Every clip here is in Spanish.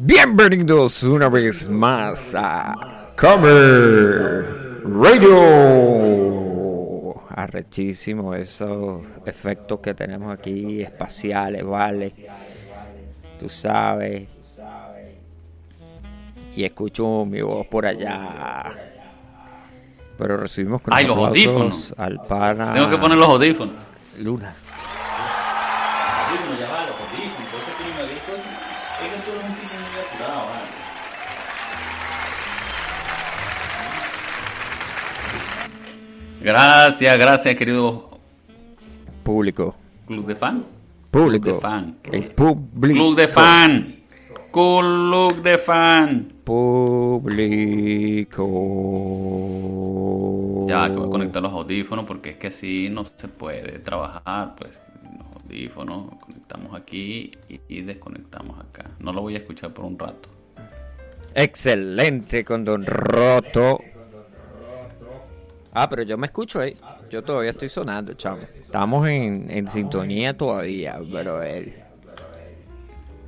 Bienvenidos una vez más a Cover Radio. Arrechísimo esos efectos que tenemos aquí, espaciales, vale. Tú sabes. Y escucho mi voz por allá. Pero recibimos con Ay, los audífonos. al pana Tengo que poner los audífonos. Luna. ya va, los audífonos. Un tipo muy apurado, Gracias, gracias, querido Público. Club de Fan. Público. Club de fan. El público. Club de Fan. Club de Fan. Público. Ya que voy a conectar los audífonos porque es que así no se puede trabajar. Pues los audífonos conectamos aquí y, y desconectamos acá. No lo voy a escuchar por un rato. Excelente con Don Roto. Ah, pero yo me escucho ahí. Yo todavía estoy sonando, chamo. Estamos en, en sintonía todavía, pero él.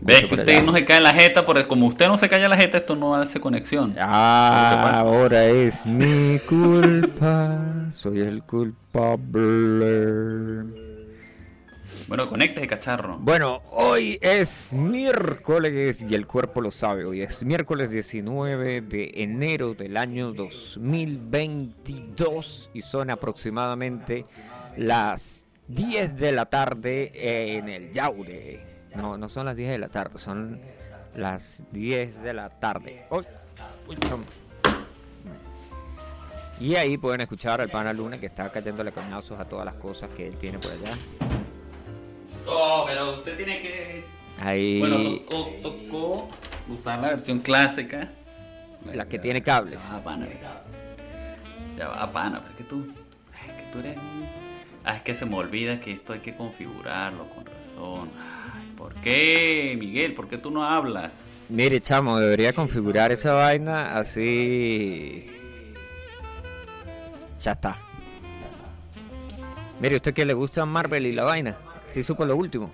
Ves que usted no se cae en la jeta, porque como usted no se cae en la jeta, esto no hace conexión. Ah, ahora es mi culpa. Soy el culpable. Bueno, conéctese, cacharro. Bueno, hoy es miércoles y el cuerpo lo sabe. Hoy es miércoles 19 de enero del año 2022 y son aproximadamente las 10 de la tarde en el Yaure. No, no son las 10 de la tarde, son las 10 de la tarde. Chom. Y ahí pueden escuchar al pana Luna que está cayéndole coñazos a todas las cosas que él tiene por allá. Oh, pero usted tiene que. Ahí. Bueno, tocó, tocó usar la versión clásica. La que tiene cables. Ya va, pana. Ya va, pana, pero es que tú. Es que tú eres. Ah, es que se me olvida que esto hay que configurarlo con razón. Ay, ¿por qué, Miguel? ¿Por qué tú no hablas? Mire, chamo, debería configurar esa vaina así. Ya está. Mire, ¿usted que le gusta Marvel y la vaina? Sí supo lo último.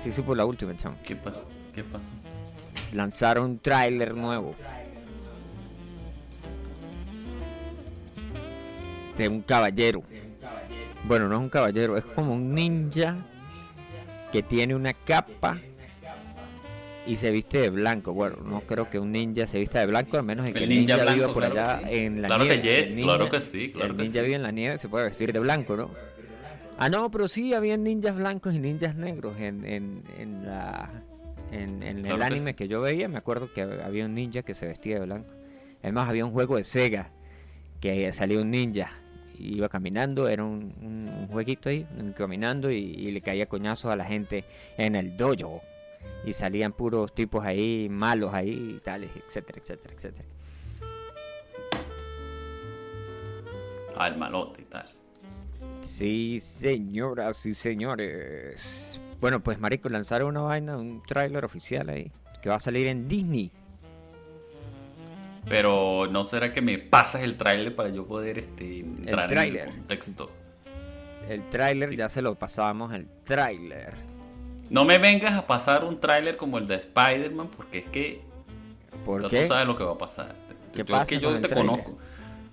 Sí supo la última, chamo. ¿Qué pasó? ¿Qué pasó? Lanzaron un tráiler nuevo. De un caballero. Bueno, no es un caballero, es como un ninja que tiene una capa y se viste de blanco. Bueno, no creo que un ninja se vista de blanco, al menos en que El el ninja, ninja viva por claro allá que sí. en la Claro que nieve. yes, El claro que sí, claro el que ninja sí. vive en la nieve, se puede vestir de blanco, ¿no? Ah, no, pero sí, había ninjas blancos y ninjas negros en, en, en la... En, en Claro el que anime sí. que yo veía, me acuerdo que había un ninja que se vestía de blanco. Además, había un juego de Sega que salía un ninja. Iba caminando, era un, un- un jueguito ahí, caminando y, y le caía coñazos a la gente en el dojo. Y salían puros tipos ahí, malos ahí, y tales, etcétera, etcétera, etcétera. Ah, el malote y tal. Sí, señoras y señores. Bueno, pues marico, lanzaron una vaina, un tráiler oficial ahí, que va a salir en Disney. Pero no será que me pasas el tráiler para yo poder este, entrar en tráiler. el contexto. El tráiler ya se lo pasamos, el tráiler. No me vengas a pasar un tráiler como el de Spider-Man porque es que ¿Por qué? tú sabes lo que va a pasar. ¿Qué yo pasa es que yo te conozco.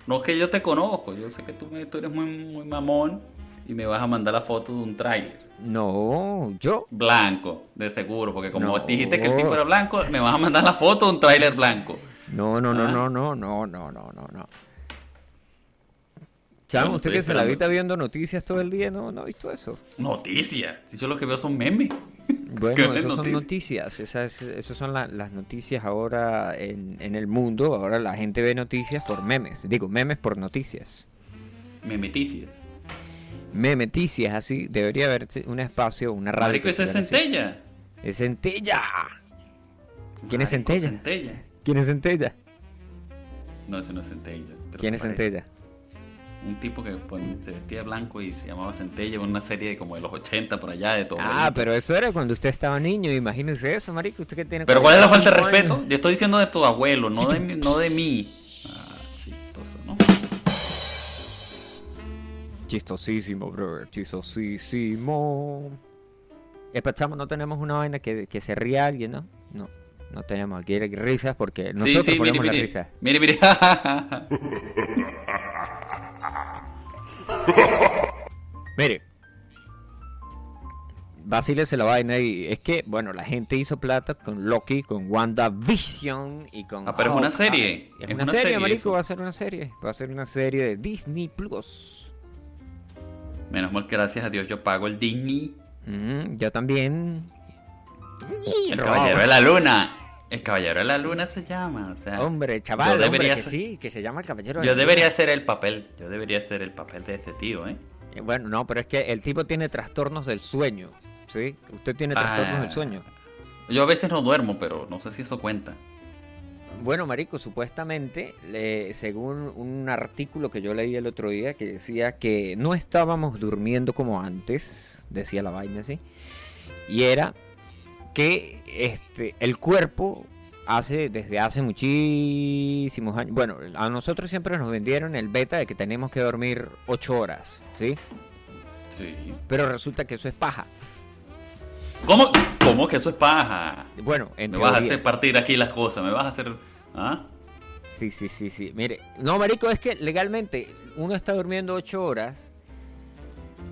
No es que yo te conozco, yo sé que tú, tú eres muy, muy mamón y me vas a mandar la foto de un tráiler. No, yo. Blanco, de seguro, porque como No. dijiste que el tipo era blanco, me vas a mandar la foto de un tráiler blanco. No, no, no, Ah. no, no, no, no, no, no, no. Chamo, Bueno, usted que se la habita viendo noticias todo el día, no, no ha visto eso. Noticias. Si yo lo que veo son memes. Bueno, ¿Qué esas es son noticia? noticias, esas, esas son la- las noticias ahora en, en el mundo. Ahora la gente ve noticias por memes, digo, memes por noticias. Memeticias. Memeticias, así, debería haber un espacio, una radio. Marico, esa es centella. Es Centella. ¿Quién es Marico, Centella? Centella. ¿Quién es Centella? No, ese no es centella. ¿Quién es parece. Centella? Un tipo que pues, se vestía blanco y se llamaba Centella en una serie de como de los 80 por allá de todo. Ah, pero eso era cuando usted estaba niño, imagínese eso, marico, usted que tiene Pero ¿cuál es la falta de 45 respeto? años. Yo estoy diciendo de tu abuelo, no de, no de mí. Ah, chistoso, ¿no? Chistosísimo, brother, chistosísimo. Espachamos, no tenemos una vaina que, que se ría alguien, ¿no? No, no tenemos aquí risas porque Sí, nosotros sí, mire, ponemos la mire. risa. Mire, mire. Mire, vacílese la vaina y es que, bueno, la gente hizo plata con Loki, con WandaVision y con... Ah, pero es una serie, Es, es una, una serie, serie marico, eso. va a ser una serie. Va a ser una serie de Disney Plus. Menos mal, gracias a Dios, yo pago el Disney. Mm, yo también. El Caballero de la Luna. El Caballero de la Luna se llama. O sea, Hombre, chaval, yo hombre, debería que ser- sí, que se llama el Caballero de Yo la debería Luna. hacer el papel. Yo debería hacer el papel de ese tío, ¿eh? Eh, Bueno, no, pero es que el tipo tiene trastornos del sueño, ¿sí? Usted tiene trastornos Ah. del sueño. Yo a veces no duermo, pero no sé si eso cuenta. Bueno, marico, supuestamente, le- según un artículo que yo leí el otro día que decía que no estábamos durmiendo como antes, decía la vaina así, y era que este el cuerpo hace desde hace muchísimos años, bueno, a nosotros siempre nos vendieron el beta de que tenemos que dormir 8 horas, ¿sí? Sí. Pero resulta que eso es paja. ¿Cómo? ¿Cómo que eso es paja? Bueno, en Me vas a hacer partir aquí las cosas. Me vas a hacer. ¿Ah? Sí, sí, sí, sí. Mire, no, marico, es que legalmente uno está durmiendo ocho horas,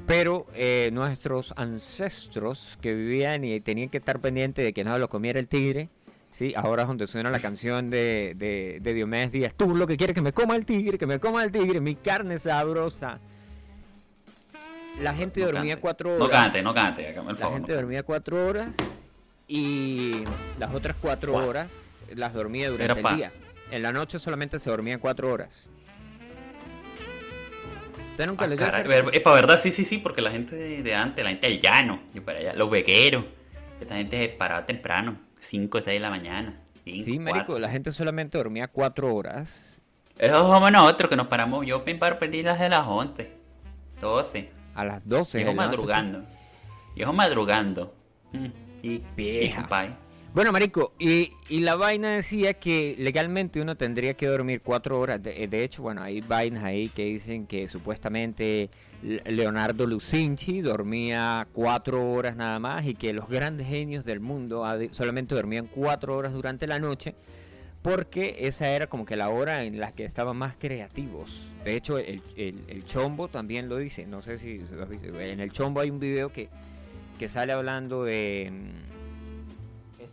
pero eh, nuestros ancestros que vivían y tenían que estar pendientes de que no lo comiera el tigre, sí, ahora es donde suena la canción de, de, de Diomedes Díaz. Tú lo que quieres que me coma el tigre, que me coma el tigre, mi carne sabrosa. La gente No dormía cante. cuatro horas. No cante, no cante. El La favor. gente no dormía cuatro horas y las otras cuatro horas las dormía durante el día. En la noche solamente se dormían cuatro horas. ¿Usted nunca Ah, le caray, ver- epa, verdad, sí, sí, sí, porque la gente de, antes, la gente del llano, y para allá, los vegueros, esa gente paraba temprano, 5 o 6 de la mañana. cinco, Sí, marico, cuatro. la gente solamente dormía cuatro horas. Esos somos nosotros que nos paramos, yo me paro pedir las de las 11, 12, A las 12 Viejo de la noche. madrugando, viejo madrugando. Mm, Y, Vieja. compadre. Bueno, marico, y, la vaina decía que legalmente uno tendría que dormir cuatro horas. De, hecho, bueno, hay vainas ahí que dicen que supuestamente Le- Leonardo Lucinchi dormía cuatro horas nada más y que los grandes genios del mundo solamente dormían cuatro horas durante la noche porque esa era como que la hora en la que estaban más creativos. De hecho, el, el- Chombo también lo dice. No sé si. En el Chombo hay un video que, que sale hablando de...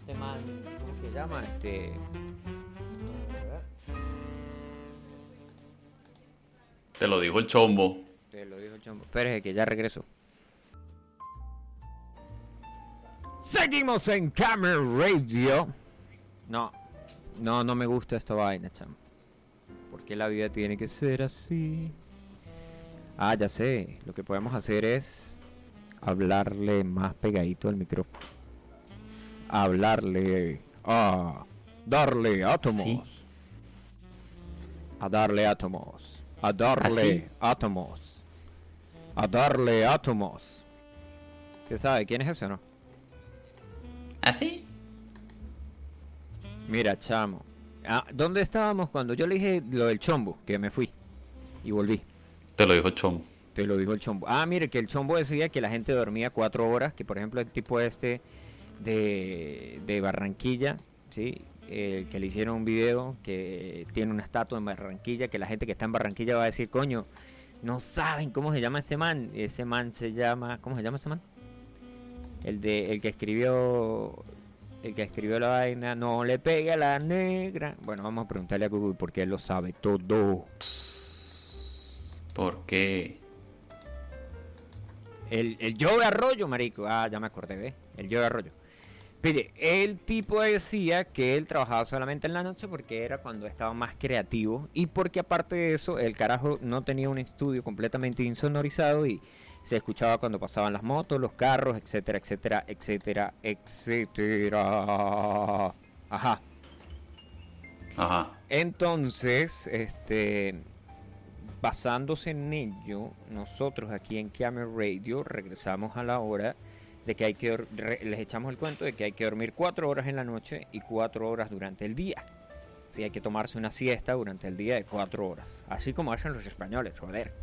Este man, ¿cómo se llama? Este... Te lo dijo el chombo. Te lo dijo el Chombo. Espérese que ya regreso. Seguimos en Camera Radio. No, no, no me gusta esta vaina, chamo. Porque la vida tiene que ser así. Ah, ya sé. Lo que podemos hacer es hablarle más pegadito al micrófono. Hablarle a darle átomos. ¿Sí? A darle átomos. A darle átomos. A darle átomos. ¿Se sabe quién es ese o no? ¿Así? Mira, chamo. Ah, ¿Dónde estábamos cuando yo le dije lo del chombo? Que me fui y volví. Te lo dijo el chombo. Te lo dijo el chombo. Ah, mire, que el chombo decía que la gente dormía cuatro horas, que por ejemplo el tipo este de, de Barranquilla, ¿sí? El que le hicieron un video que tiene una estatua en Barranquilla, que la gente que está en Barranquilla va a decir, coño, no saben cómo se llama ese man. Ese man se llama, ¿cómo se llama ese man? El de, el que escribió, el que escribió la vaina, no le pegue a la negra. Bueno, vamos a preguntarle a Google porque él lo sabe todo. ¿Por qué? El, el Joe Arroyo, marico. Ah, ya me acordé, ¿ves? El Joe Arroyo. El tipo decía que él trabajaba solamente en la noche porque era cuando estaba más creativo y porque aparte de eso, el carajo no tenía un estudio completamente insonorizado y se escuchaba cuando pasaban las motos, los carros, etcétera, etcétera, etcétera, etcétera. Ajá. Ajá. Entonces, este, basándose en ello, nosotros aquí en Camera Radio regresamos a la hora de que hay que les echamos el cuento de que hay que dormir cuatro horas en la noche y cuatro horas durante el día. Sí, hay que tomarse una siesta durante el día de cuatro horas, así como hacen los españoles, joder.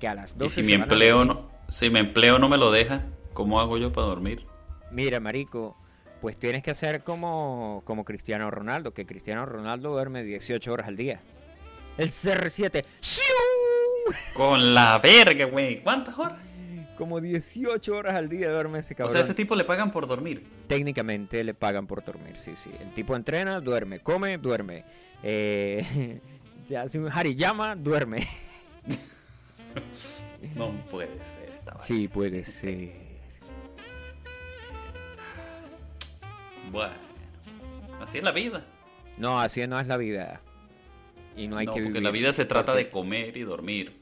Que a las Y 12 si mi a empleo no, si mi empleo no me lo deja, ¿cómo hago yo para dormir? Mira, marico, pues tienes que hacer como, como Cristiano Ronaldo, que Cristiano Ronaldo duerme 18 horas al día. El CR7, ¡siu! Con la verga, güey. ¿Cuántas horas? Como 18 horas al día duerme ese O cabrón. sea, a ese tipo le pagan por dormir. Técnicamente le pagan por dormir, sí, sí. El tipo entrena, duerme, come, duerme. Eh, se hace un hariyama, duerme. No puede ser esta vaina. Sí, puede ser. Bueno, así es la vida. No, así no es la vida. Y no hay no, que porque vivir. la vida se trata de comer y dormir.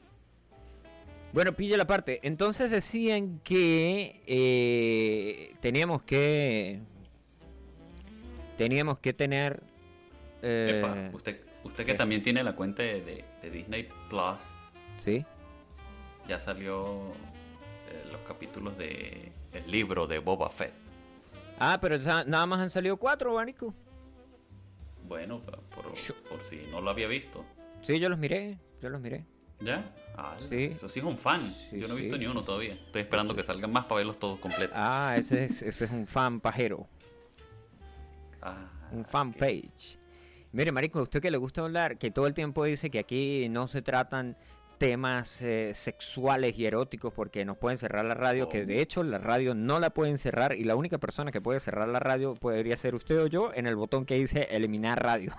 Bueno, pille la parte. Entonces decían que eh, teníamos que teníamos que tener eh, Epa, usted, usted que ¿qué? también tiene la cuenta de, de- de Disney Plus, sí. ya salió eh, los capítulos de el libro de Boba Fett. Ah, pero nada más han salido cuatro, Banico. Bueno, por, por si no lo había visto. Sí, yo los miré, yo los miré. ¿Ya? Ah, Sí. Eso sí es un fan. Sí, Yo no he visto sí. ni uno todavía. Estoy esperando Sí. que salgan más para verlos todos completos. Ah, ese es, ese es un fan pajero, Ah, un fan page. Mire, marico, a usted que le gusta hablar, que todo el tiempo dice que aquí no se tratan temas eh, sexuales y eróticos porque nos pueden cerrar la radio, que Oh. de hecho la radio no la pueden cerrar y la única persona que puede cerrar la radio podría ser usted o yo en el botón que dice eliminar radio.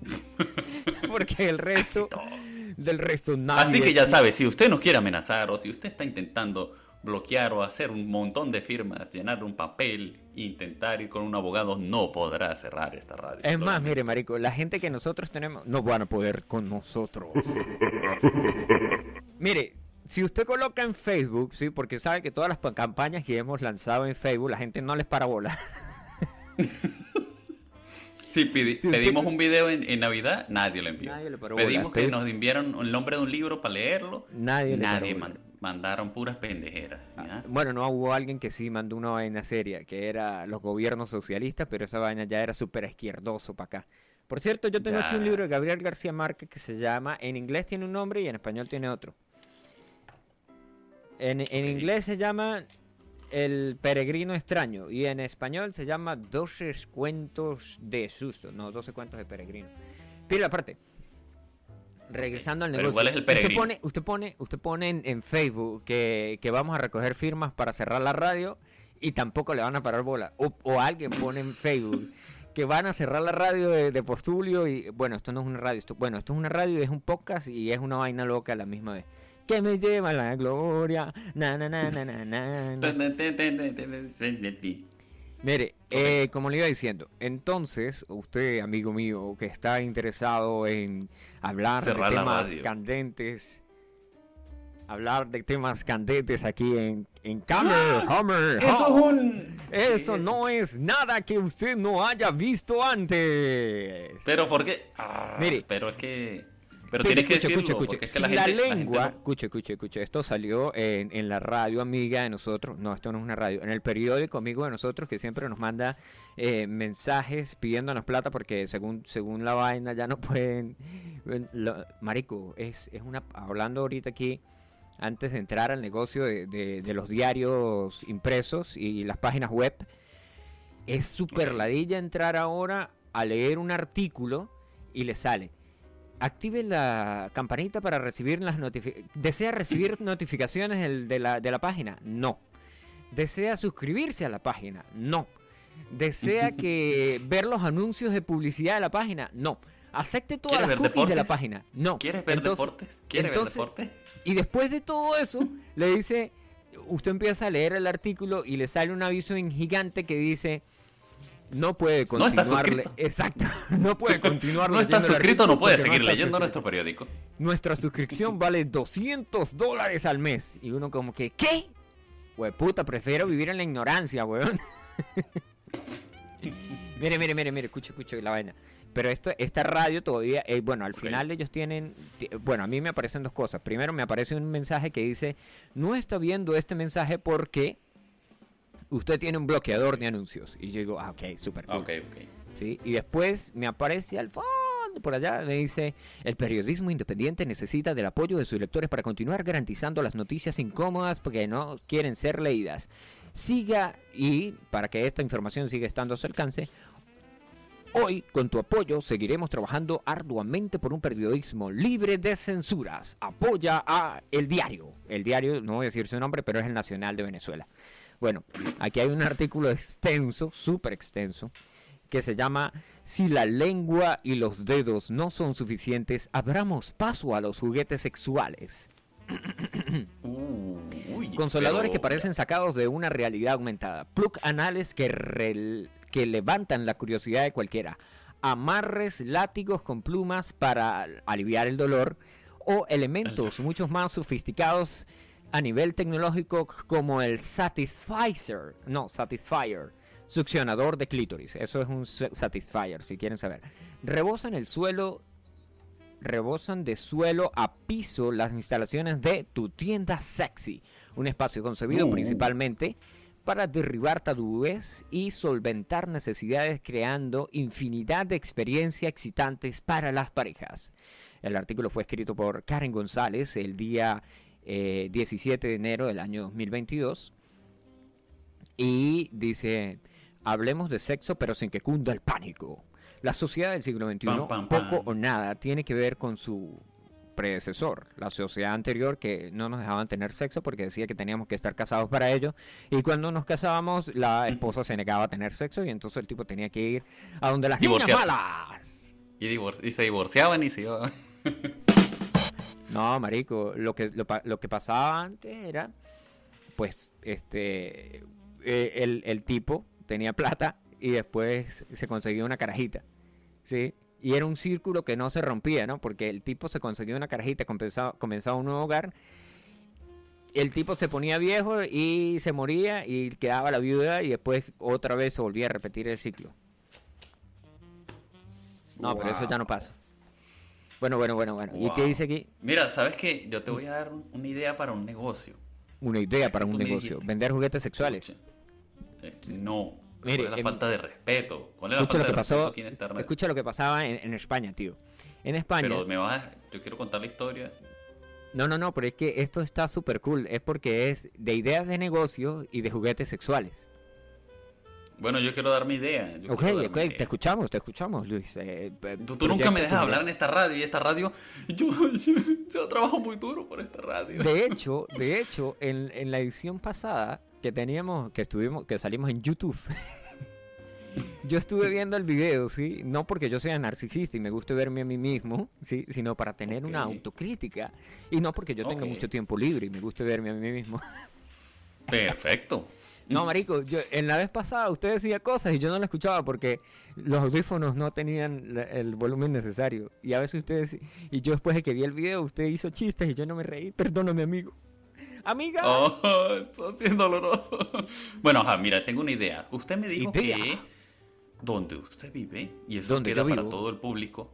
porque el resto del resto nadie. Así que ya sabe, si usted nos quiere amenazar o si usted está intentando bloquear o hacer un montón de firmas, llenar un papel, intentar ir con un abogado, no podrá cerrar esta radio. Es más, mire, marico, la gente que nosotros tenemos no van a poder con nosotros. mire, si usted coloca en Facebook, sí, porque sabe que todas las pa- campañas que hemos lanzado en Facebook, la gente no les para bola. Sí, pidi- Si usted- pedimos un video en, en Navidad, nadie lo envió. Nadie le paró pedimos bola. que nos enviaran el nombre de un libro para leerlo. Nadie le Nadie paró man- mandaron puras pendejeras. ¿ya? Bueno, no hubo alguien que sí mandó una vaina seria, que era los gobiernos socialistas, pero esa vaina ya era súper izquierdoso para acá. Por cierto, yo tengo aquí un libro de Gabriel García Márquez que se llama, en inglés tiene un nombre y en español tiene otro. En, en inglés se llama El peregrino extraño y en español se llama 12 cuentos de susto, no, 12 cuentos de peregrino. Pero aparte, regresando al negocio, igual es el usted peregrino. pone, usted pone, usted pone en, en Facebook que, que vamos a recoger firmas para cerrar la radio y tampoco le van a parar bola. O, o alguien pone en Facebook que van a cerrar la radio de, de Postulio y bueno, esto no es una radio, esto, bueno, esto es una radio, es un podcast y es una vaina loca a la misma vez. Que me lleva a la gloria, na na na na na na. na. Mire, eh, como le iba diciendo, entonces usted, amigo mío, que está interesado en hablar Cerrar de temas candentes, hablar de temas candentes aquí en, en Hammer Eso es un... Eso no es nada que usted no haya visto antes. Pero ¿por qué? Ah, Mire. Pero es que... Pero tienes que escuche, decirlo, escuche, escuche. es que Si la la, gente... la gente lengua, no- escuche, escuche, escuche. Esto salió en, en la radio amiga de nosotros. No, esto no es una radio. En el periódico amigo de nosotros que siempre nos manda eh, mensajes pidiéndonos plata porque según según la vaina ya no pueden. lo- marico, es, es una. Hablando ahorita aquí. Antes de entrar al negocio de, de- de los diarios impresos y las páginas web, es super Ok. ladilla entrar ahora a leer un artículo y le sale. Active la campanita para recibir las notificaciones. ¿Desea recibir notificaciones del- de, la, de la página? No. ¿Desea suscribirse a la página? No. ¿Desea que ver los anuncios de publicidad de la página? No. ¿Acepte todas ¿Quiere las cookies de la página? No. ¿Quieres ver Entonces- deportes? ¿Quieres entonces- ver deportes? y después de todo eso, le dice, usted empieza a leer el artículo y le sale un aviso en gigante que dice, no puede No está continuar. suscrito. Exacto, no puede continuar. No está suscrito, no puede seguir leyendo suscrito. nuestro periódico. Nuestra suscripción vale 200 dólares al mes. Y uno como que, ¿qué? Güey, puta, prefiero vivir en la ignorancia, weón. mire, mire, mire, mire, escuche, escuche la vaina. Pero esto, esta radio todavía, eh, bueno, al final ellos tienen, ti- bueno, a mí me aparecen dos cosas. Primero me aparece un mensaje que dice, no está viendo este mensaje porque usted tiene un bloqueador de anuncios. Y yo digo, ah, ok, súper cool. Ok, ok. ¿sí? Y después me aparece al fondo, por allá, me dice, el periodismo independiente necesita del apoyo de sus lectores para continuar garantizando las noticias incómodas porque no quieren ser leídas. Siga y para que esta información siga estando a su alcance, Hoy, con tu apoyo, seguiremos trabajando arduamente por un periodismo libre de censuras. Apoya a El Diario. El Diario, no voy a decir su nombre, pero es el Nacional de Venezuela. Bueno, aquí hay un artículo extenso, súper extenso, que se llama Si la lengua y los dedos no son suficientes, abramos paso a los juguetes sexuales. Uy, Consoladores pero- que parecen sacados de una realidad aumentada. Plug anales que, rel- que levantan la curiosidad de cualquiera. Amarres, látigos con plumas para aliviar el dolor. O elementos mucho más sofisticados a nivel tecnológico como el Satisfier. No, Satisfier. Succionador de clítoris. Eso es un sa- Satisfier, si quieren saber. Rebosan el suelo rebosan de suelo a piso las instalaciones de Tu Tienda Sexy, un espacio concebido Uh. principalmente para derribar tabúes y solventar necesidades creando infinidad de experiencias excitantes para las parejas. El artículo fue escrito por Karen González el día eh, 17 de enero del año 2022 y dice, hablemos de sexo pero sin que cunda el pánico. La sociedad del siglo XXI, Pam, pam, poco o nada, tiene que ver con su predecesor, la sociedad anterior que no nos dejaban tener sexo porque decía que teníamos que estar casados para ello y cuando nos casábamos la esposa se negaba a tener sexo y entonces el tipo tenía que ir a donde las niñas malas. Y, y se divorciaban y se iban. No, marico, lo que lo, lo que pasaba antes era pues este eh, el, el tipo tenía plata y después se conseguía una carajita. ¿Sí? Y era un círculo que no se rompía, ¿no? Porque el tipo se conseguía una carajita, comenzaba, comenzaba un nuevo hogar. El tipo se ponía viejo y se moría y quedaba la viuda y después otra vez se volvía a repetir el ciclo. No, pero eso ya no pasa. Bueno, bueno, bueno, bueno. ¿Y qué dice aquí? Mira, ¿sabes qué? Yo te voy a dar una idea para un negocio. Una idea para un negocio. dijiste. Vender juguetes sexuales. No. Mire, ¿Cuál es la falta de respeto? ¿Cuál es la Escucha lo falta que de respeto pasó. aquí en Internet? Escucha lo que pasaba en, en España, tío. En España. Pero me vas a... Yo quiero contar la historia. No, no, no, pero es que esto está súper cool. Es porque es de ideas de negocio y de juguetes sexuales. Bueno, yo quiero dar mi idea. yo Ok, ok, te escuchamos, te escuchamos, Luis. Eh, eh, Tú, tú nunca me dejas hablar en esta radio y esta radio, yo, yo, yo trabajo muy duro por esta radio. De hecho, de hecho, en, en la edición pasada que teníamos, que estuvimos, que salimos en YouTube, yo estuve viendo el video, sí, no porque yo sea narcisista y me guste verme a mí mismo, sí, sino para tener una autocrítica y no porque yo tenga Ok. mucho tiempo libre y me guste verme a mí mismo. Perfecto. No, marico, yo en la vez pasada usted decía cosas y yo no la escuchaba porque los audífonos no tenían la- el volumen necesario. Y a veces usted deci- y yo después de que vi el video, usted hizo chistes y yo no me reí. Perdóname, amigo. Amiga. Oh, eso sí es doloroso. Bueno, ajá, mira, tengo una idea. Usted me dijo Idea. que donde usted vive, y eso Donde queda yo para vivo. todo el público,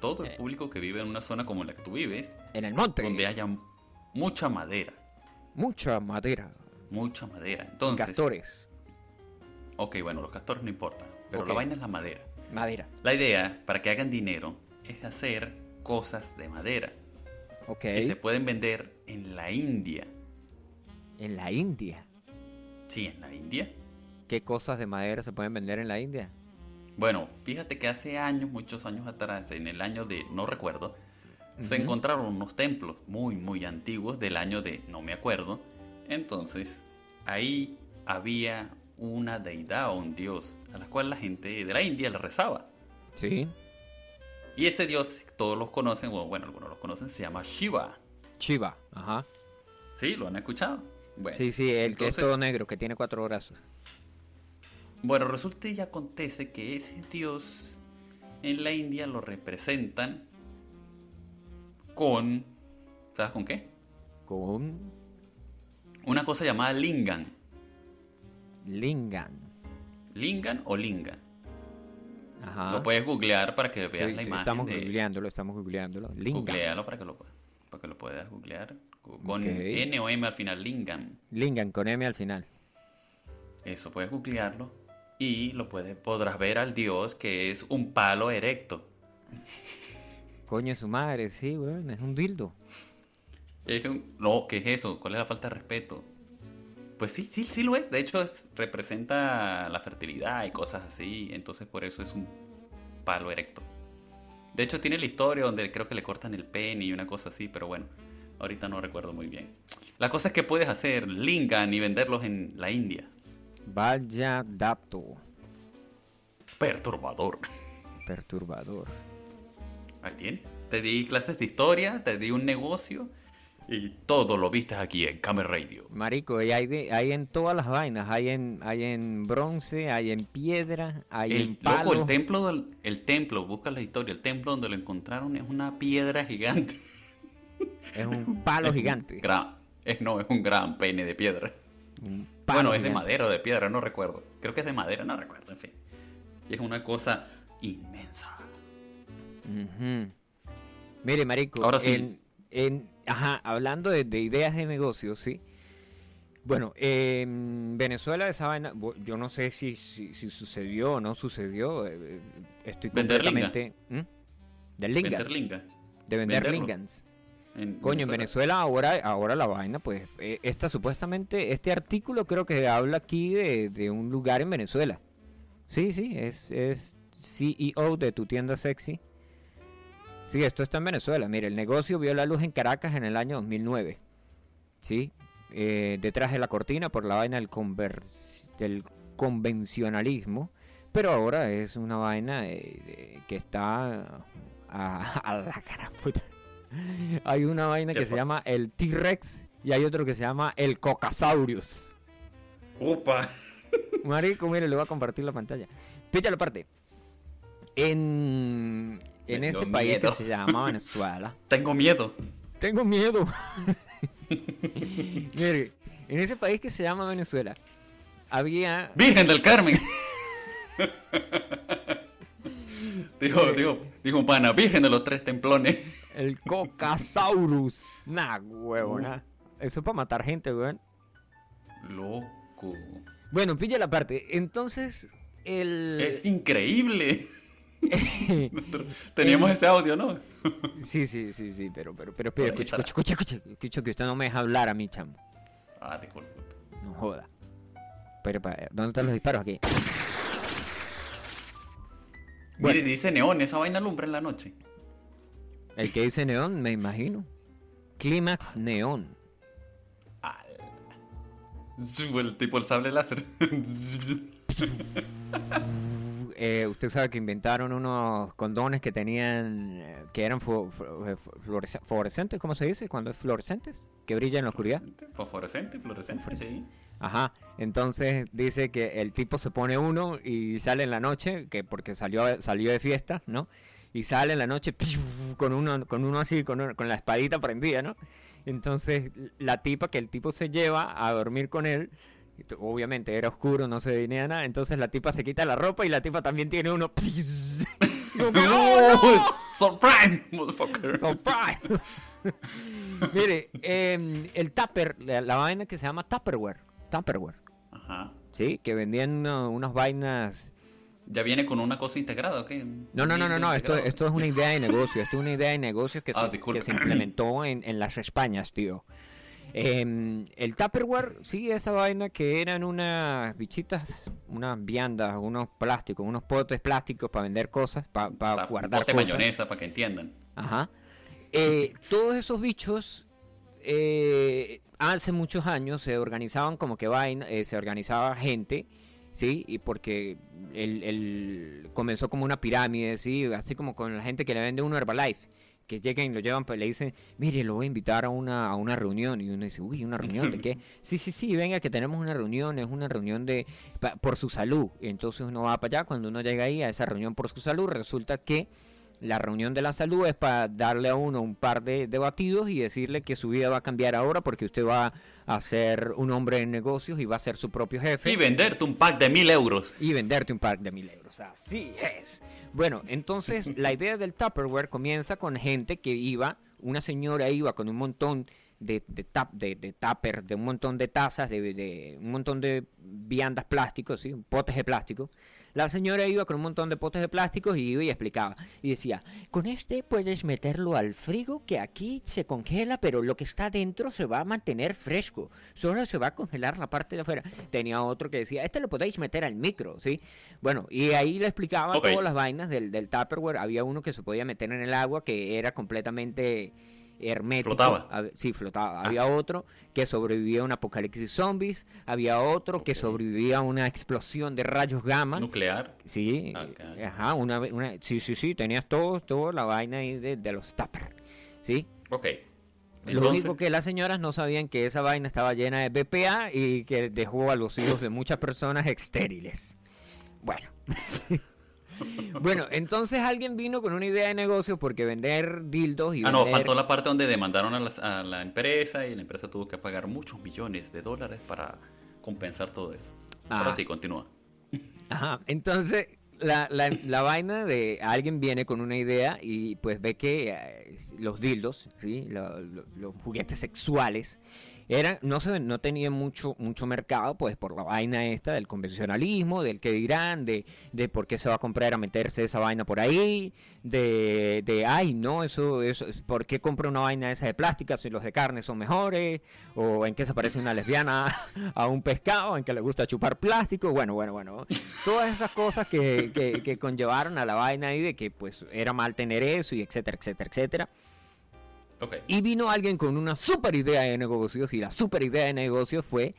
todo el Eh. público que vive en una zona como la que tú vives, En el monte. donde haya mucha madera, Mucha madera. Mucha madera. Entonces, Castores. ok, bueno, los castores no importan, pero la vaina es la madera. Madera. La idea, para que hagan dinero, es hacer cosas de madera Ok. que se pueden vender en la India. En la India. Sí, en la India. ¿Qué cosas de madera se pueden vender en la India? Bueno, fíjate que hace años, muchos años atrás, en el año de, no recuerdo, se encontraron unos templos muy, muy antiguos del año de, no me acuerdo. Entonces, ahí había una deidad o un dios a la cual la gente de la India le rezaba. Sí. Y ese dios, todos los conocen, o bueno, algunos los conocen, se llama Shiva. Chiva. Ajá. ¿Sí? ¿Lo han escuchado? Bueno, Sí, sí, el que es todo negro, que tiene cuatro brazos. Bueno, resulta y acontece que ese dios en la India lo representan con... ¿Sabes con qué? Con Una cosa llamada Lingan. Lingan. Lingan o Lingan. Ajá. Lo puedes googlear para que Sí, veas la imagen. estamos de... googleándolo, estamos googleándolo. Lingan. Googlealo para que lo, para que lo puedas googlear. Con. N o M al final, Lingan. Lingan con M al final. Eso, puedes googlearlo. Y lo puedes, podrás ver al dios que es un palo erecto. Coño su madre, sí, weón, es un dildo. No, ¿qué es eso? ¿Cuál es la falta de respeto? Pues sí, sí, sí lo es. De hecho, es- representa la fertilidad y cosas así. Entonces, por eso es un palo erecto. De hecho, tiene la historia donde creo que le cortan el pene y una cosa así, pero bueno, ahorita no recuerdo muy bien. La cosa es que puedes hacer lingan y venderlos en la India. Vaya dato Perturbador. perturbador. Ahí tiene. Te di clases de historia, te di un negocio y todo lo viste aquí en Camer Radio. Marico, y hay, de- hay en todas las vainas. Hay en, hay en bronce, hay en piedra, hay en palo. loco, el templo, del- el templo, busca la historia, el templo donde lo encontraron es una piedra gigante. Es un palo gigante. Gran, es, no, es un gran pene de piedra. Un palo bueno, es de madera o de piedra, no recuerdo. Creo que es de madera, no recuerdo, en fin. Y es una cosa inmensa. Mire, marico, Ahora sí. En- ajá, hablando de, de ideas de negocio, ¿sí? Bueno, en Venezuela esa vaina, yo no sé si, si, si sucedió o no sucedió, eh, eh, estoy completamente... ¿Mm? Del lingan, Vender linga. de vender venderlo. lingans. En Coño, en Venezuela ahora, ahora la vaina, pues, eh, esta supuestamente, este artículo creo que habla aquí de, de un lugar en Venezuela. Sí, sí, es, es CEO de tu tienda sexy. Sí, esto está en Venezuela. Mire, el negocio vio la luz en Caracas en el año 2009. Sí, eh, detrás de la cortina por la vaina del, del convencionalismo. Pero ahora es una vaina eh, que está a, a la cara puta. Hay una vaina ¿Qué que se llama el T-Rex y hay otro que se llama el Cocasaurus. ¡Upa! Marico, mire, le voy a compartir la pantalla. Píchalo aparte. En, en este país que se llama Venezuela. Tengo miedo. Tengo miedo. mire, en ese país que se llama Venezuela, había... ¡Virgen del Carmen! dijo, dijo, dijo un pana, Virgen de los Tres Templones. El Cocasaurus. Nah, huevo, nah. Eso es para matar gente, weón. Loco. Bueno, pilla la parte. Entonces, el... Es increíble. Teníamos ese audio, ¿no? sí, sí, sí, sí, pero, pero, pero, pero, escucha, escucha, escucha, escucha, que usted no me deja hablar a mí, chamo. Ah, disculpe. No joda. Pero, ¿dónde están los disparos aquí? Mire, dice neón, esa vaina alumbra en la noche. El que dice neón, me imagino. Clímax neón. Zu, El tipo el sable láser. Eh, usted sabe que inventaron unos condones que tenían, eh, que eran flu- flu- eh, fluoresc- fluorescentes, ¿cómo se dice? Cuando es fluorescentes, que brillan en la oscuridad. Fosforescente, fluorescente, sí. Ajá, entonces dice que el tipo se pone uno y sale en la noche, que porque salió, salió de fiesta, ¿no? Y sale en la noche con uno, con uno así, con, un- con la espadita prendida, ¿no? Entonces la tipa que el tipo se lleva a dormir con él, y obviamente era oscuro, no se veía nada, entonces la tipa se quita la ropa y la tipa también tiene uno... ¡Oh, no! ¡Surprise, motherfucker! Surprise. Mire, em, el Tupper, la, la vaina que se llama Tupperware, Tupperware, Ajá. ¿sí? Que vendían unas vainas... ¿Ya viene con una cosa integrada o qué? No, no, no, no, no, esto, esto es una idea de negocio, esto es una idea de negocio que, Ah, se, que se implementó en, en las Españas, tío. Em, el Tupperware, sí, esa vaina que eran unas bichitas, unas viandas, unos plásticos, unos potes plásticos para vender cosas, para guardar bote cosas. mayonesa para que entiendan. Ajá. Eh, todos esos bichos eh, hace muchos años se organizaban como que vaina, eh, se organizaba gente, ¿sí? Y porque el- comenzó como una pirámide, ¿sí? Así como con la gente que le vende uno Herbalife. Que llegan y lo llevan, pues le dicen, mire, lo voy a invitar a una, a una reunión. Y uno dice, uy, ¿una reunión de qué? Sí, sí, sí, venga, que tenemos una reunión, es una reunión de pa- por su salud. Y entonces uno va para allá, cuando uno llega ahí a esa reunión por su salud, resulta que la reunión de la salud es para darle a uno un par de, de batidos y decirle que su vida va a cambiar ahora porque usted va a ser un hombre de negocios y va a ser su propio jefe Y venderte un pack de mil euros. y venderte un pack de mil euros. Así es. Bueno, entonces la idea del Tupperware comienza con gente que iba, una señora iba con un montón de, de, tap, de, de de un montón de tazas, de, de un montón de viandas plásticos, ¿sí? potes de plástico. La señora iba con un montón de potes de plásticos y iba y explicaba. Y decía, con este puedes meterlo al frigo que aquí se congela, pero lo que está dentro se va a mantener fresco. Solo se va a congelar la parte de afuera. Tenía otro que decía, este lo podéis meter al micro, ¿sí? Bueno, y ahí le explicaba todas las vainas del, del Tupperware. Había uno que se podía meter en el agua que era completamente hermético. Flotaba. Hab- Sí, flotaba. Ah. Había otro que sobrevivía a un apocalipsis zombies. Había otro que sobrevivía a una explosión de rayos gamma. Nuclear. Sí, ajá, una, una, sí, sí, sí, tenías todo, toda la vaina ahí de, de los Tupper, ¿sí? Ok. Lo único que las señoras no sabían que esa vaina estaba llena de BPA y que dejó a los hijos de muchas personas estériles. Bueno. bueno, entonces alguien vino con una idea de negocio porque vender dildos y Ah, no, faltó la parte donde demandaron a, las- a la empresa y la empresa tuvo que pagar muchos millones de dólares para compensar todo eso. Ah. Ahora sí, continúa. Ajá, entonces la, la, la vaina de alguien viene con una idea y pues ve que eh, los dildos, ¿sí? Lo- lo- los juguetes sexuales eran no se no tenían mucho mucho mercado pues por la vaina esta del convencionalismo del que dirán de, de por qué se va a comprar a meterse esa vaina por ahí de, de ay no eso eso por qué compra una vaina esa de plástica si los de carne son mejores o en qué se parece una lesbiana a un pescado en que le gusta chupar plástico bueno bueno bueno. Todas esas cosas que, que, que conllevaron a la vaina ahí de que pues era mal tener eso y etcétera etcétera etcétera Y vino alguien con una super idea de negocios y la super idea de negocios fue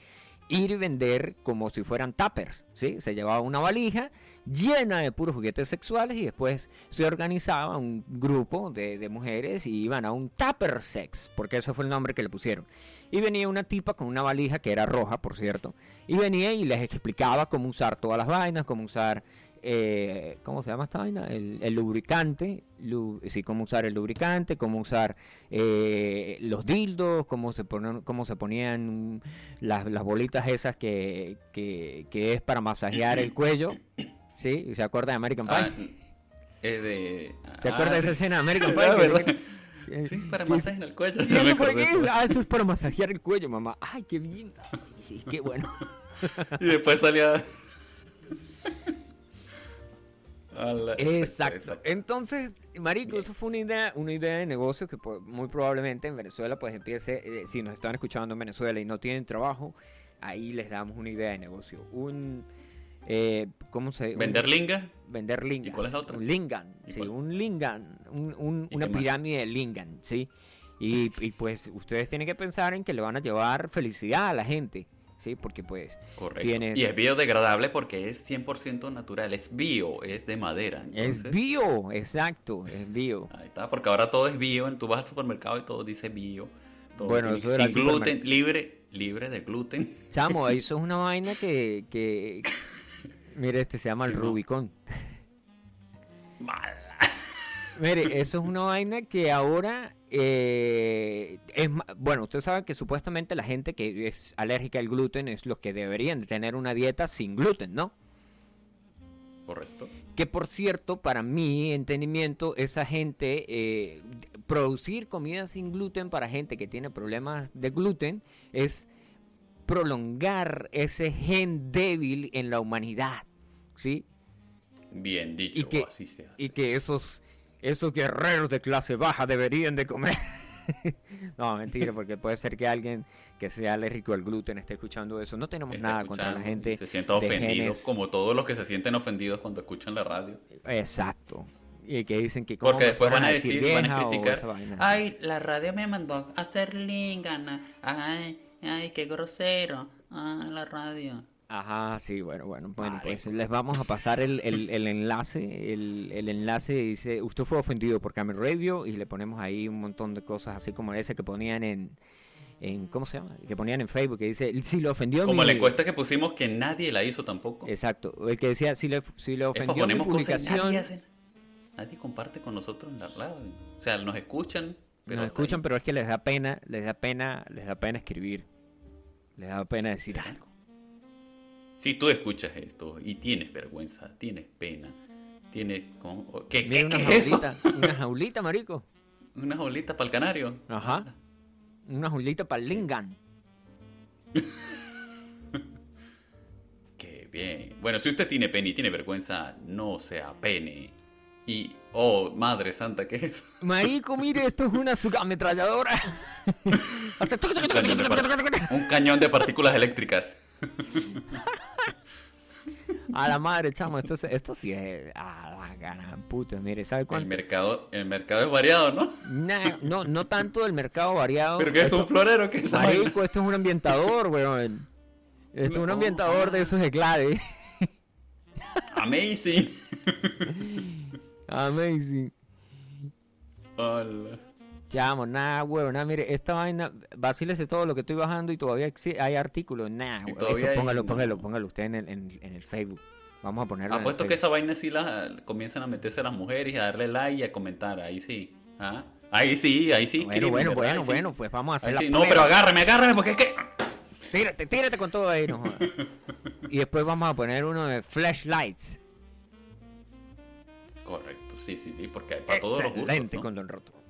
ir y vender como si fueran tuppers, ¿sí? Se llevaba una valija llena de puros juguetes sexuales y después se organizaba un grupo de, de mujeres y iban a un tupper sex, porque ese fue el nombre que le pusieron. Y venía una tipa con una valija que era roja, por cierto, y venía y les explicaba cómo usar todas las vainas, cómo usar eh, ¿cómo se llama esta vaina? El, el lubricante, lu- sí, cómo usar el lubricante, cómo usar eh, los dildos, cómo se, ponen, cómo se ponían las, las bolitas esas que, que, que es para masajear el cuello, ¿sí? ¿Se acuerda de American Pie? Ah, es de... ¿Se ah, acuerda de esa escena de American Pie? Ah, Sí, para que- masaje en el cuello. ¿Y eso por qué? eso. Ah, eso es para masajear el cuello, mamá. Ay, qué bien. Ay, sí, qué bueno. Y después salía... Exacto. Entonces, marico, eso fue una idea, una idea de negocio que pues, muy probablemente en Venezuela pues empiece, eh, si nos están escuchando en Venezuela y no tienen trabajo, ahí les damos una idea de negocio. Un, eh, ¿cómo se? un- Vender linga. vender lingas. cuál es la otra? Un lingan, ¿Y sí, cuál? un lingan, un- un- ¿Y una pirámide de lingan, sí. Y, y, pues ustedes tienen que pensar en que le van a llevar felicidad a la gente, sí, porque pues Correcto. Tienes- Y es biodegradable porque es 100% natural. Es bio, es de madera. es bio, exacto, es bio. Ahí está, porque ahora todo es bio. Tú vas al supermercado y todo dice bio. Todo Bueno, eso era sin gluten, libre, libre de gluten. Chamo, eso es una vaina que, que... Mire, este se llama el. Rubicon. Mala. Mire, eso es una vaina que ahora eh, es bueno, usted sabe que supuestamente la gente que es alérgica al gluten es los que deberían de tener una dieta sin gluten, ¿no? Correcto. Que por cierto, para mi entendimiento, esa gente, eh, producir comida sin gluten para gente que tiene problemas de gluten es prolongar ese gen débil en la humanidad, ¿sí? Bien dicho, Y que- así se hace. y que esos esos guerreros de clase baja deberían de comer. no, mentira, porque puede ser que alguien que sea alérgico al gluten esté escuchando eso. No tenemos Está nada contra la gente. Se sienta ofendido, como todos los que se sienten ofendidos cuando escuchan la radio. Exacto. Y que dicen que Porque después van a decir, van a o criticar. Ay, la radio me mandó a hacer lingana. Ay, ay, qué grosero. Ay, la radio. Ajá, sí, bueno, bueno, bueno, pues les vamos a pasar el, el- el enlace, el, el enlace dice, usted fue ofendido por Camel Radio y le ponemos ahí un montón de cosas así como ese que ponían en, en ¿cómo se llama? Que ponían en Facebook, que dice, si le ofendió Como mi... la encuesta que pusimos que nadie la hizo tampoco. Exacto, el que decía, si le, si le Es ofendió mi y publicación, nadie, hace- nadie comparte con nosotros en la radio. O sea, nos escuchan, pero nos escuchan, ahí. pero es que les da pena, les da pena, les da pena escribir, les da pena decir algo. Si tú escuchas esto y tienes vergüenza, tienes pena, tienes... como- ¿Qué, Mira qué- una qué es eso? jaulita, una jaulita, marico. Una jaulita para el canario. Ajá. Una jaulita para el lingan. Qué bien. Bueno, si usted tiene pene y tiene vergüenza, no sea pene. Y, oh, madre santa, ¿qué es eso? Marico, mire, esto es una ametralladora. un cañón de partículas eléctricas. A la madre, chamo, esto, esto sí es a la gana, puta, mire, ¿sabe cuánto? El mercado, el mercado es variado, ¿no? no, no tanto el mercado variado. ¿Pero qué es un florero? ¿Qué es Marico, esto es un ambientador, weón. Esto es un ambientador de esos de clave. Amazing. Amazing. Hola. Chamo, nada, weón, nada, mire, esta vaina, vacílese todo lo que estoy bajando y todavía hay artículos, nada, Esto póngalo, póngalo, póngalo usted en el, en, el Facebook. Vamos a ponerlo. Apuesto que esa vaina sí la comienzan a meterse las mujeres y a darle like y a comentar, ahí sí. ¿Ah? Ahí sí, ahí sí. Bueno, bueno, bueno, bueno, pues vamos a hacer la No, pero agárrame, agárrame, porque es que... Tírate, tírate con todo ahí, no Y después vamos a poner uno de flashlights. Correcto, sí, sí, sí, porque hay para todos los gustos. ¿no? con Don Roto.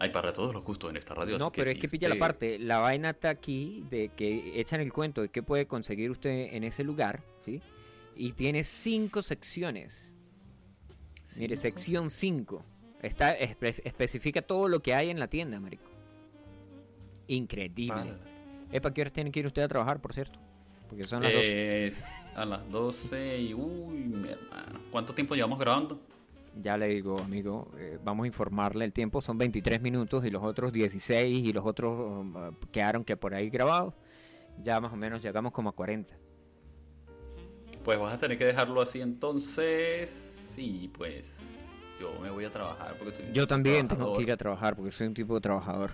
Hay para todos los gustos en esta radio. No, pero es que pilla la parte. La vaina está aquí de que echan el cuento de qué puede conseguir usted en ese lugar, ¿sí? Y tiene cinco secciones. Mire, sección 5. Está, especifica todo lo que hay en la tienda, marico. Increíble. ¿Para qué horas tiene que ir usted a trabajar, por cierto? Porque son las eh, A las 12 y... Uy, mi hermano. ¿Cuánto tiempo llevamos grabando? Ya le digo, amigo, eh, vamos a informarle el tiempo, son 23 minutos y los otros 16 y los otros um, quedaron que por ahí grabados, ya más o menos llegamos como a 40. Pues vas a tener que dejarlo así entonces, sí, pues yo me voy a trabajar porque soy Yo también tengo que ir a trabajar porque soy un tipo de trabajador.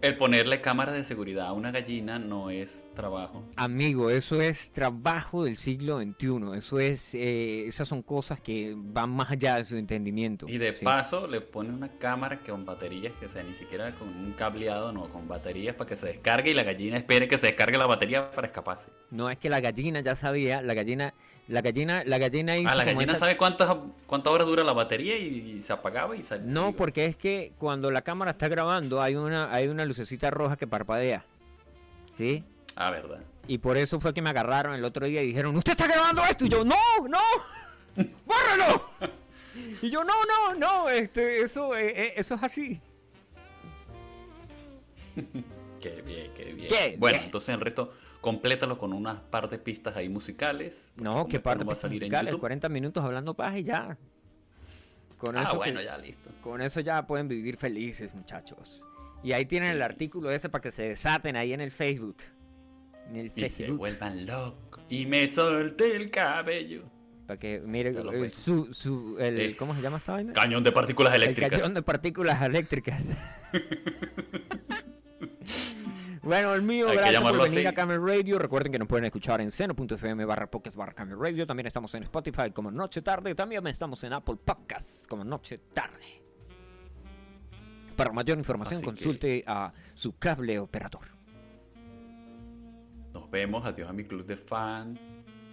El ponerle cámara de seguridad a una gallina no es trabajo. Amigo, eso es trabajo del siglo XXI. Eso es, eh, esas son cosas que van más allá de su entendimiento. Y de paso le pone una cámara con baterías, que sea ni siquiera con un cableado, no, con baterías para que se descargue y la gallina espere que se descargue la batería para escaparse. No es que la gallina ya sabía, la gallina la gallina, la gallina Ah, la gallina sabe cuántas, cuántas horas dura la batería y, se apagaba y salió. No, porque es que cuando la cámara está grabando hay una, hay una lucecita roja que parpadea. ¿Sí? Ah, verdad. Y por eso fue que me agarraron el otro día y dijeron, ¿usted está grabando esto? Y yo, no, no, bórralo. y yo, no, no, no, este, eso, eh, eh, eso es así. qué bien, qué bien. bueno, entonces el resto complétalo con unas par de pistas ahí musicales. No, qué par de pistas musicales, 40 minutos hablando paz y ya. Con ah, bueno, ya listo. Con eso ya pueden vivir felices, muchachos. Y ahí tienen el artículo ese para que se desaten ahí en el Facebook. En el y se vuelvan locos. Y me solté el cabello. Para que mire su, su, el, ¿cómo se llama esta vaina? Cañón de partículas eléctricas. El cañón de partículas eléctricas. Bueno, el mío, gracias por venir a Camel Radio. Recuerden que nos pueden escuchar en seno.fm barra podcast barra Camel Radio. También estamos en Spotify como Noche Tarde. También estamos en Apple Podcasts como Noche Tarde. Para mayor información, consulte a su cable operador. Nos vemos. Adiós a mi club de fan.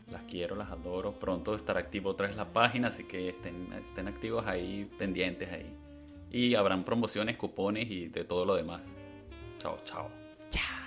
Las quiero, las adoro. Pronto estará activo otra vez la página, así que estén, estén activos ahí, pendientes ahí. Y habrán promociones, cupones y de todo lo demás. Chao, chao. Chao.